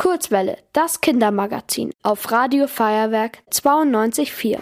Kurzwelle, das Kindermagazin auf Radio Feuerwerk 92.4.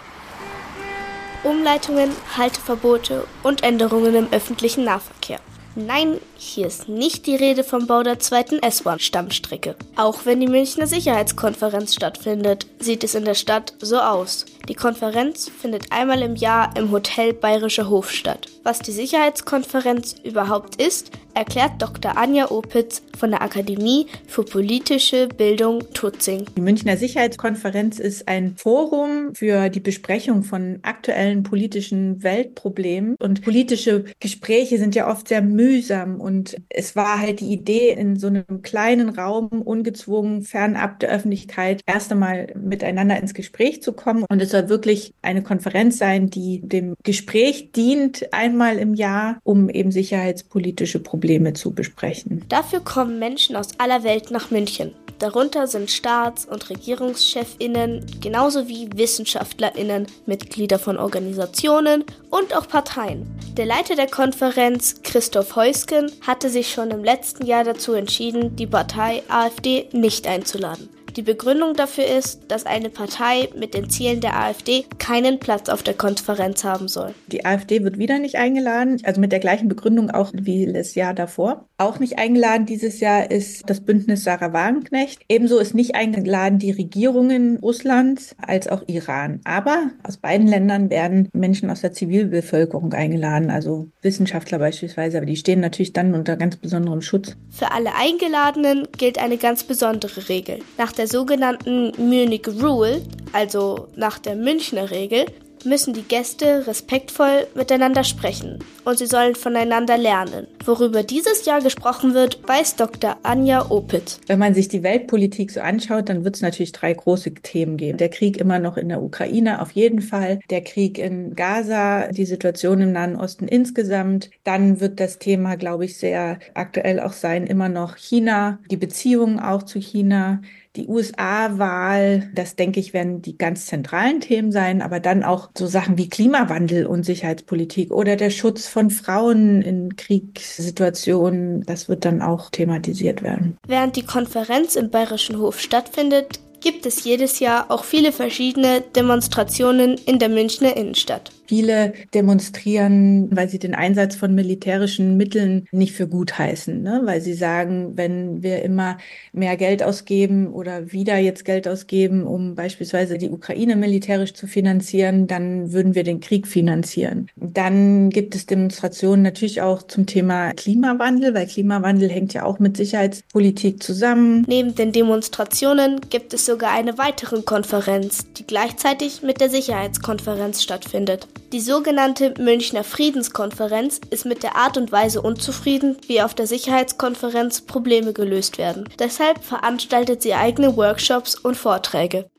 Umleitungen, Halteverbote und Änderungen im öffentlichen Nahverkehr. Nein, hier ist nicht die Rede vom Bau der zweiten S-Bahn-Stammstrecke. Auch wenn die Münchner Sicherheitskonferenz stattfindet, sieht es in der Stadt so aus. Die Konferenz findet einmal im Jahr im Hotel Bayerischer Hof statt. Was die Sicherheitskonferenz überhaupt ist, erklärt Dr. Anja Opitz von der Akademie für politische Bildung Tutzing. Die Münchner Sicherheitskonferenz ist ein Forum für die Besprechung von aktuellen politischen Weltproblemen und politische Gespräche sind ja oft sehr mühsam und es war halt die Idee, in so einem kleinen Raum, ungezwungen, fernab der Öffentlichkeit, erst einmal miteinander ins Gespräch zu kommen und es soll wirklich eine Konferenz sein, die dem Gespräch dient, einmal im Jahr, um eben sicherheitspolitische Probleme zu besprechen. Dafür kommen Menschen aus aller Welt nach München. Darunter sind Staats- und Regierungschefinnen, genauso wie Wissenschaftlerinnen, Mitglieder von Organisationen und auch Parteien. Der Leiter der Konferenz, Christoph Heusken, hatte sich schon im letzten Jahr dazu entschieden, die Partei AfD nicht einzuladen. Die Begründung dafür ist, dass eine Partei mit den Zielen der AfD keinen Platz auf der Konferenz haben soll. Die AfD wird wieder nicht eingeladen, also mit der gleichen Begründung auch wie das Jahr davor. Auch nicht eingeladen dieses Jahr ist das Bündnis Sarah Wagenknecht. Ebenso ist nicht eingeladen die Regierungen Russlands als auch Iran. Aber aus beiden Ländern werden Menschen aus der Zivilbevölkerung eingeladen, also Wissenschaftler beispielsweise, aber die stehen natürlich dann unter ganz besonderem Schutz. Für alle Eingeladenen gilt eine ganz besondere Regel. Nach der sogenannten Munich Rule, also nach der Münchner Regel, müssen die Gäste respektvoll miteinander sprechen und sie sollen voneinander lernen. Worüber dieses Jahr gesprochen wird, weiß Dr. Anja Opitz. Wenn man sich die Weltpolitik so anschaut, dann wird es natürlich drei große Themen geben. Der Krieg immer noch in der Ukraine auf jeden Fall, der Krieg in Gaza, die Situation im Nahen Osten insgesamt. Dann wird das Thema, glaube ich, sehr aktuell auch sein, immer noch China, die Beziehungen auch zu China, die USA-Wahl, das denke ich, werden die ganz zentralen Themen sein, aber dann so Sachen wie Klimawandel und Sicherheitspolitik oder der Schutz von Frauen in Kriegssituationen, das wird dann auch thematisiert werden. Während die Konferenz im Bayerischen Hof stattfindet, gibt es jedes Jahr auch viele verschiedene Demonstrationen in der Münchner Innenstadt. Viele demonstrieren, weil sie den Einsatz von militärischen Mitteln nicht für gut heißen, ne? weil sie sagen, wenn wir immer mehr Geld ausgeben oder wieder jetzt Geld ausgeben, um beispielsweise die Ukraine militärisch zu finanzieren, dann würden wir den Krieg finanzieren. Dann gibt es Demonstrationen natürlich auch zum Thema Klimawandel, weil Klimawandel hängt ja auch mit Sicherheitspolitik zusammen. Neben den Demonstrationen gibt es sogar eine weitere Konferenz, die gleichzeitig mit der Sicherheitskonferenz stattfindet. Die sogenannte Münchner Friedenskonferenz ist mit der Art und Weise unzufrieden, wie auf der Sicherheitskonferenz Probleme gelöst werden. Deshalb veranstaltet sie eigene Workshops und Vorträge.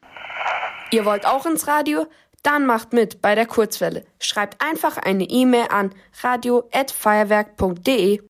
Ihr wollt auch ins Radio? Dann macht mit bei der Kurzwelle. Schreibt einfach eine E-Mail an radio@feuerwerk.de.